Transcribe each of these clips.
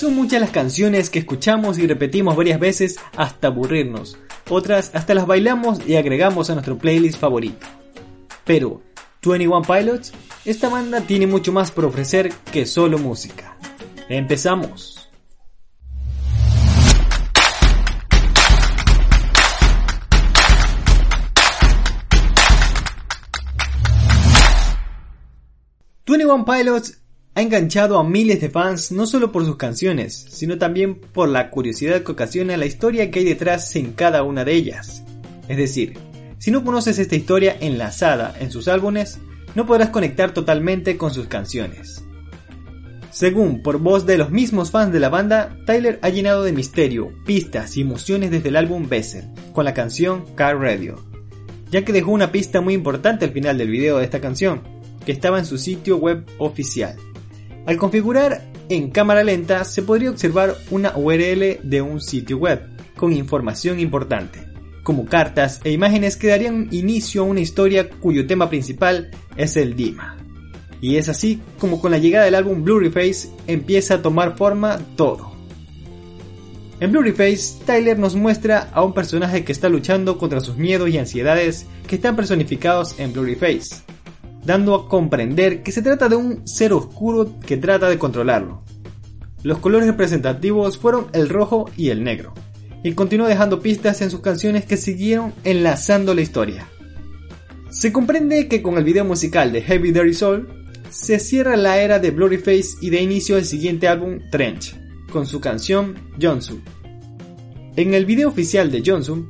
Son muchas las canciones que escuchamos y repetimos varias veces hasta aburrirnos. Otras hasta las bailamos y agregamos a nuestro playlist favorito. Pero, 21 Pilots, esta banda tiene mucho más por ofrecer que solo música. Empezamos. One Pilots ha enganchado a miles de fans no solo por sus canciones, sino también por la curiosidad que ocasiona la historia que hay detrás en cada una de ellas. Es decir, si no conoces esta historia enlazada en sus álbumes, no podrás conectar totalmente con sus canciones. Según por voz de los mismos fans de la banda, Tyler ha llenado de misterio, pistas y emociones desde el álbum Bessel, con la canción Car Radio, ya que dejó una pista muy importante al final del video de esta canción, que estaba en su sitio web oficial. Al configurar en cámara lenta se podría observar una URL de un sitio web con información importante, como cartas e imágenes que darían inicio a una historia cuyo tema principal es el Dima. Y es así como con la llegada del álbum Blurry Face empieza a tomar forma todo. En Blurry Face, Tyler nos muestra a un personaje que está luchando contra sus miedos y ansiedades que están personificados en Blurry Face, dando a comprender que se trata de un ser oscuro que trata de controlarlo. Los colores representativos fueron el rojo y el negro, y continuó dejando pistas en sus canciones que siguieron enlazando la historia. Se comprende que con el video musical de Heavy Dirty Soul se cierra la era de Blurryface y da inicio al siguiente álbum Trench, con su canción Johnson. En el video oficial de Johnson,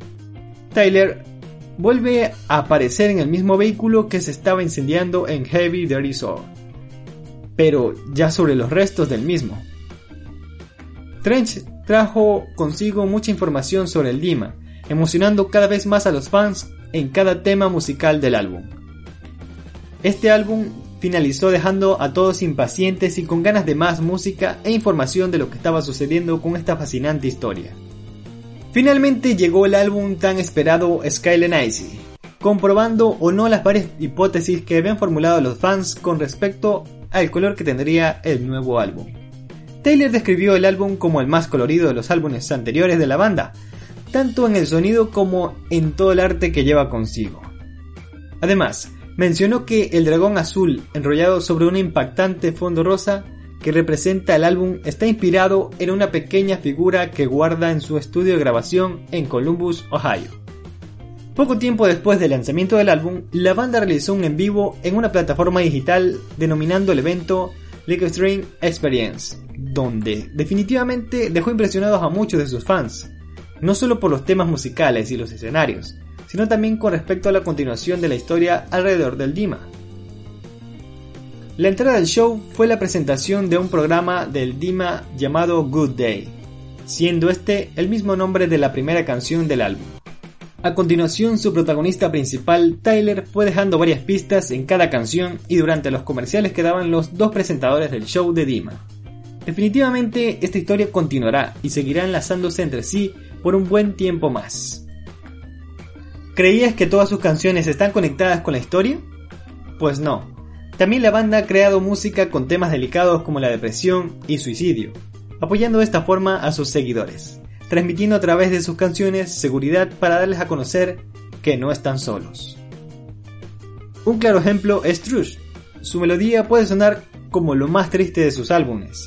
Tyler vuelve a aparecer en el mismo vehículo que se estaba incendiando en Heavy Dirty Soul, pero ya sobre los restos del mismo. Trench trajo consigo mucha información sobre el Dima, emocionando cada vez más a los fans en cada tema musical del álbum. Este álbum finalizó dejando a todos impacientes y con ganas de más música e información de lo que estaba sucediendo con esta fascinante historia. Finalmente llegó el álbum tan esperado Skyline Icy, comprobando o no las varias hipótesis que habían formulado los fans con respecto al color que tendría el nuevo álbum. Taylor describió el álbum como el más colorido de los álbumes anteriores de la banda, tanto en el sonido como en todo el arte que lleva consigo. Además, mencionó que el dragón azul enrollado sobre un impactante fondo rosa que representa el álbum está inspirado en una pequeña figura que guarda en su estudio de grabación en Columbus, Ohio. Poco tiempo después del lanzamiento del álbum, la banda realizó un en vivo en una plataforma digital denominando el evento Liquid String Experience, donde definitivamente dejó impresionados a muchos de sus fans, no solo por los temas musicales y los escenarios, sino también con respecto a la continuación de la historia alrededor del Dima. La entrada del show fue la presentación de un programa del Dima llamado Good Day, siendo este el mismo nombre de la primera canción del álbum. A continuación, su protagonista principal, Tyler, fue dejando varias pistas en cada canción y durante los comerciales que daban los dos presentadores del show de Dima. Definitivamente, esta historia continuará y seguirá enlazándose entre sí por un buen tiempo más. ¿Creías que todas sus canciones están conectadas con la historia? Pues no, también la banda ha creado música con temas delicados como la depresión y suicidio, apoyando de esta forma a sus seguidores, transmitiendo a través de sus canciones seguridad para darles a conocer que no están solos. Un claro ejemplo es Trush. Su melodía puede sonar como lo más triste de sus álbumes.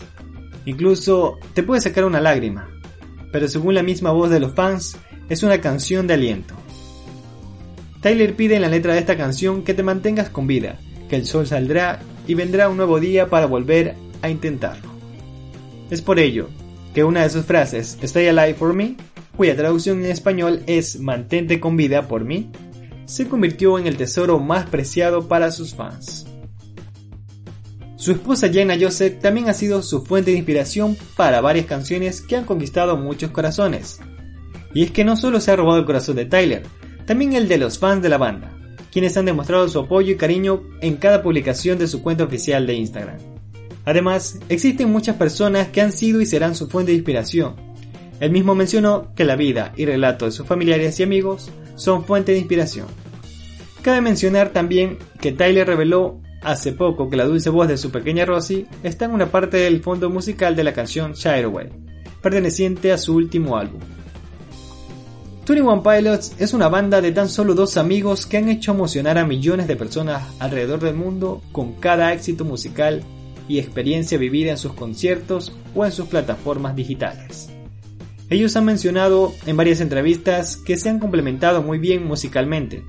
Incluso te puede sacar una lágrima, pero según la misma voz de los fans, es una canción de aliento. Tyler pide en la letra de esta canción que te mantengas con vida, que el sol saldrá y vendrá un nuevo día para volver a intentarlo. Es por ello que una de sus frases, Stay Alive for Me, cuya traducción en español es Mantente con vida por mí, se convirtió en el tesoro más preciado para sus fans. Su esposa Jenna Joseph también ha sido su fuente de inspiración para varias canciones que han conquistado muchos corazones. Y es que no solo se ha robado el corazón de Tyler, también el de los fans de la banda quienes han demostrado su apoyo y cariño en cada publicación de su cuenta oficial de Instagram. Además, existen muchas personas que han sido y serán su fuente de inspiración. Él mismo mencionó que la vida y relatos de sus familiares y amigos son fuente de inspiración. Cabe mencionar también que Tyler reveló hace poco que la dulce voz de su pequeña Rosie está en una parte del fondo musical de la canción Shireway, perteneciente a su último álbum. One Pilots es una banda de tan solo dos amigos que han hecho emocionar a millones de personas alrededor del mundo con cada éxito musical y experiencia vivida en sus conciertos o en sus plataformas digitales. Ellos han mencionado en varias entrevistas que se han complementado muy bien musicalmente.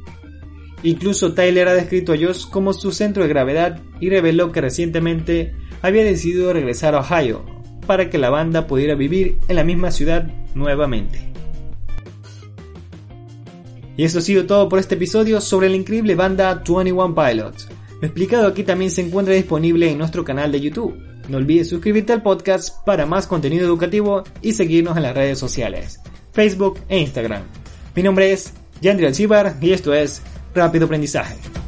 Incluso Tyler ha descrito a Josh como su centro de gravedad y reveló que recientemente había decidido regresar a Ohio para que la banda pudiera vivir en la misma ciudad nuevamente. Y eso ha sido todo por este episodio sobre la increíble banda 21 Pilots. Lo explicado aquí también se encuentra disponible en nuestro canal de YouTube. No olvides suscribirte al podcast para más contenido educativo y seguirnos en las redes sociales, Facebook e Instagram. Mi nombre es Yandri Alcibar y esto es Rápido Aprendizaje.